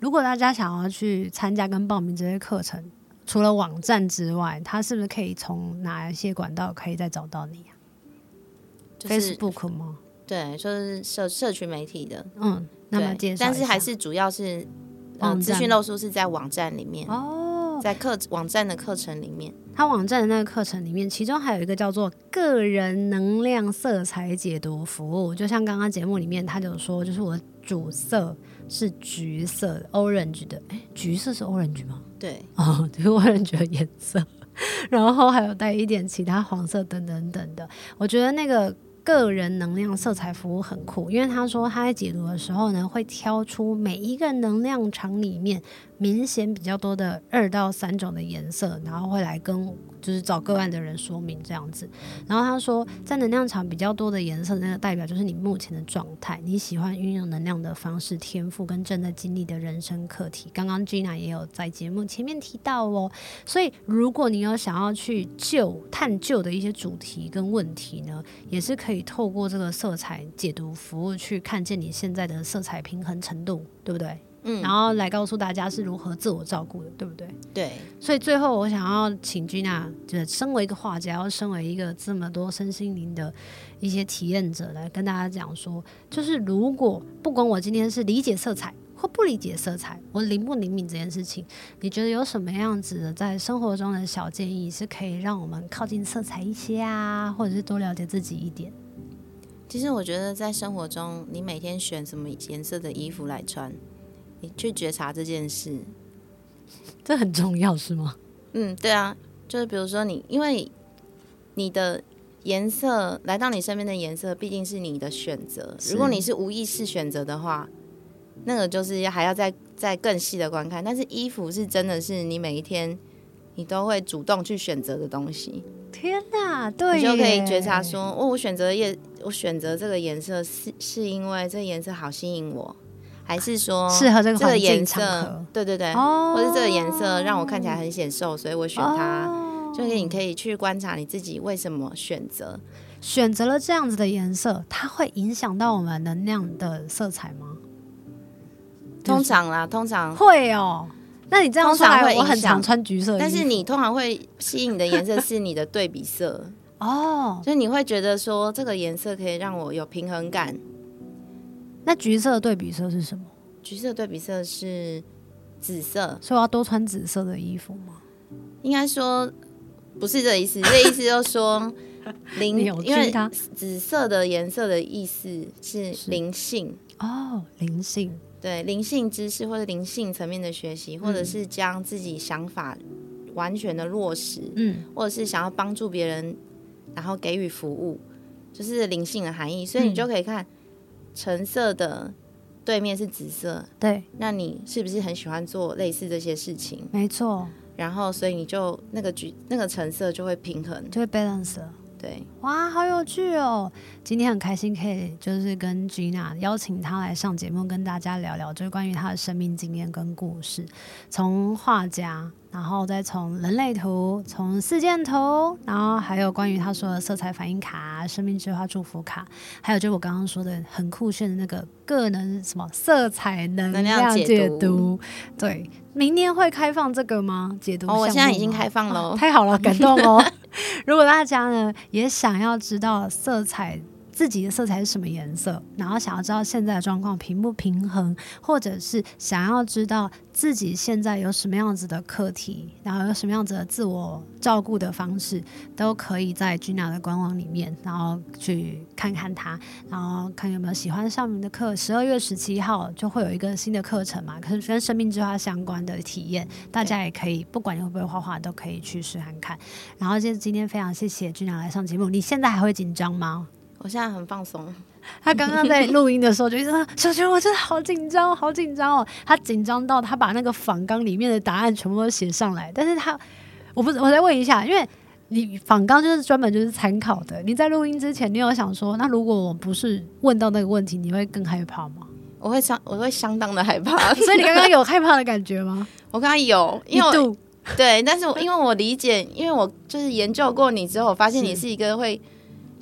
如果大家想要去参加跟报名这些课程，除了网站之外，他是不是可以从哪一些管道可以再找到你啊？就是 Facebook 吗？对，就是社社群媒体的。嗯，那么介绍，但是还是主要是嗯，资讯漏出是在网站里面哦，在课网站的课程里面，他网站的那个课程里面，其中还有一个叫做个人能量色彩解读服务，就像刚刚节目里面他就说，就是我的主色是橘色，orange 的，哎，橘色是 orange 吗？对，哦，这个人觉得颜色，然后还有带一点其他黄色等等等的，我觉得那个。个人能量色彩服务很酷，因为他说他在解读的时候呢，会挑出每一个能量场里面明显比较多的二到三种的颜色，然后会来跟就是找个案的人说明这样子。然后他说，在能量场比较多的颜色，那个代表就是你目前的状态，你喜欢运用能量的方式、天赋跟正在经历的人生课题。刚刚 Gina 也有在节目前面提到哦，所以如果你有想要去就探究的一些主题跟问题呢，也是。可以透过这个色彩解读服务去看见你现在的色彩平衡程度，对不对？嗯，然后来告诉大家是如何自我照顾的，对不对？对。所以最后我想要请 Gina，就是身为一个画家，要身为一个这么多身心灵的一些体验者，来跟大家讲说，就是如果不管我今天是理解色彩。或不理解色彩，我灵不灵敏这件事情，你觉得有什么样子的在生活中的小建议是可以让我们靠近色彩一些啊，或者是多了解自己一点？其实我觉得在生活中，你每天选什么颜色的衣服来穿，你去觉察这件事，这很重要是吗？嗯，对啊，就是比如说你，因为你的颜色来到你身边的颜色，毕竟是你的选择。如果你是无意识选择的话，那个就是还要再再更细的观看。但是衣服是真的是你每一天你都会主动去选择的东西。天哪，对，你就可以觉察说，哦，我选择颜，我选择这个颜色是是因为这个颜色好吸引我。还是说适合这个颜色？对对对，哦、或者这个颜色让我看起来很显瘦，所以我选它。哦、就是你可以去观察你自己为什么选择，选择了这样子的颜色，它会影响到我们能量的色彩吗？通常啦，通常会哦。那你这样说来，我很常穿橘色，但是你通常会吸引的颜色是你的对比色 哦，所以你会觉得说这个颜色可以让我有平衡感。那橘色的对比色是什么？橘色的对比色是紫色，所以我要多穿紫色的衣服吗？应该说不是这个意思，这意思就是说 灵，因为紫色的颜色的意思是灵性哦，灵性对灵性知识或者灵性层面的学习，或者是将自己想法完全的落实，嗯，或者是想要帮助别人，然后给予服务，就是灵性的含义。所以你就可以看。橙色的对面是紫色，对，那你是不是很喜欢做类似这些事情？没错，然后所以你就那个橘那个橙色就会平衡，就会 balance。对，哇，好有趣哦！今天很开心可以就是跟 Gina 邀请她来上节目，跟大家聊聊，就是关于她的生命经验跟故事，从画家。然后再从人类图，从四件图，然后还有关于他说的色彩反应卡、生命之花祝福卡，还有就是我刚刚说的很酷炫的那个个人什么色彩能量解读。解读对，明年会开放这个吗？解读？哦，我现在已经开放了，哦，太好了，感动哦！如果大家呢也想要知道色彩。自己的色彩是什么颜色？然后想要知道现在的状况平不平衡，或者是想要知道自己现在有什么样子的课题，然后有什么样子的自我照顾的方式，都可以在 Gina 的官网里面，然后去看看它，然后看有没有喜欢上面的课。十二月十七号就会有一个新的课程嘛，可是跟生命之花相关的体验，大家也可以，不管你会不会画画，都可以去试看看。然后就今天非常谢谢 Gina 来上节目，你现在还会紧张吗？我现在很放松。他刚刚在录音的时候就说：“ 小熊，我真的好紧张，好紧张哦。”他紧张到他把那个仿纲里面的答案全部都写上来。但是他，我不，我再问一下，因为你仿纲就是专门就是参考的。你在录音之前，你有想说，那如果我不是问到那个问题，你会更害怕吗？我会相，我会相当的害怕。所以你刚刚有害怕的感觉吗？我刚刚有，因为我对，但是因为我理解，因为我就是研究过你之后，我发现你是一个会。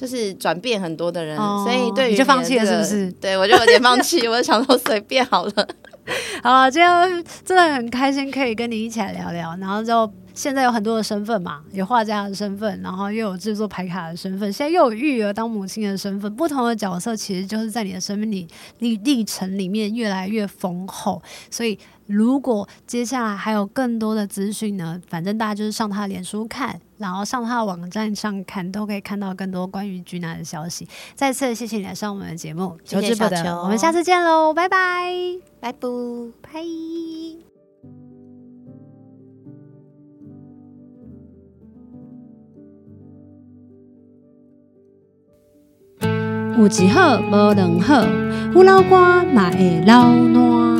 就是转变很多的人，哦、所以对你就放弃了，是不是？对，我就有点放弃，我就想说随便好了。好了，今天真的很开心，可以跟你一起来聊聊。然后就现在有很多的身份嘛，有画家的身份，然后又有制作牌卡的身份，现在又有育儿当母亲的身份，不同的角色其实就是在你的生命里历历程里面越来越丰厚，所以。如果接下来还有更多的资讯呢，反正大家就是上他的脸书看，然后上他的网站上看，都可以看到更多关于 Gina 的消息。再次谢谢你来上我们的节目，求之不得，我们下次见喽，拜拜，拜拜，拜。有一好无两好，有老歌嘛会老烂。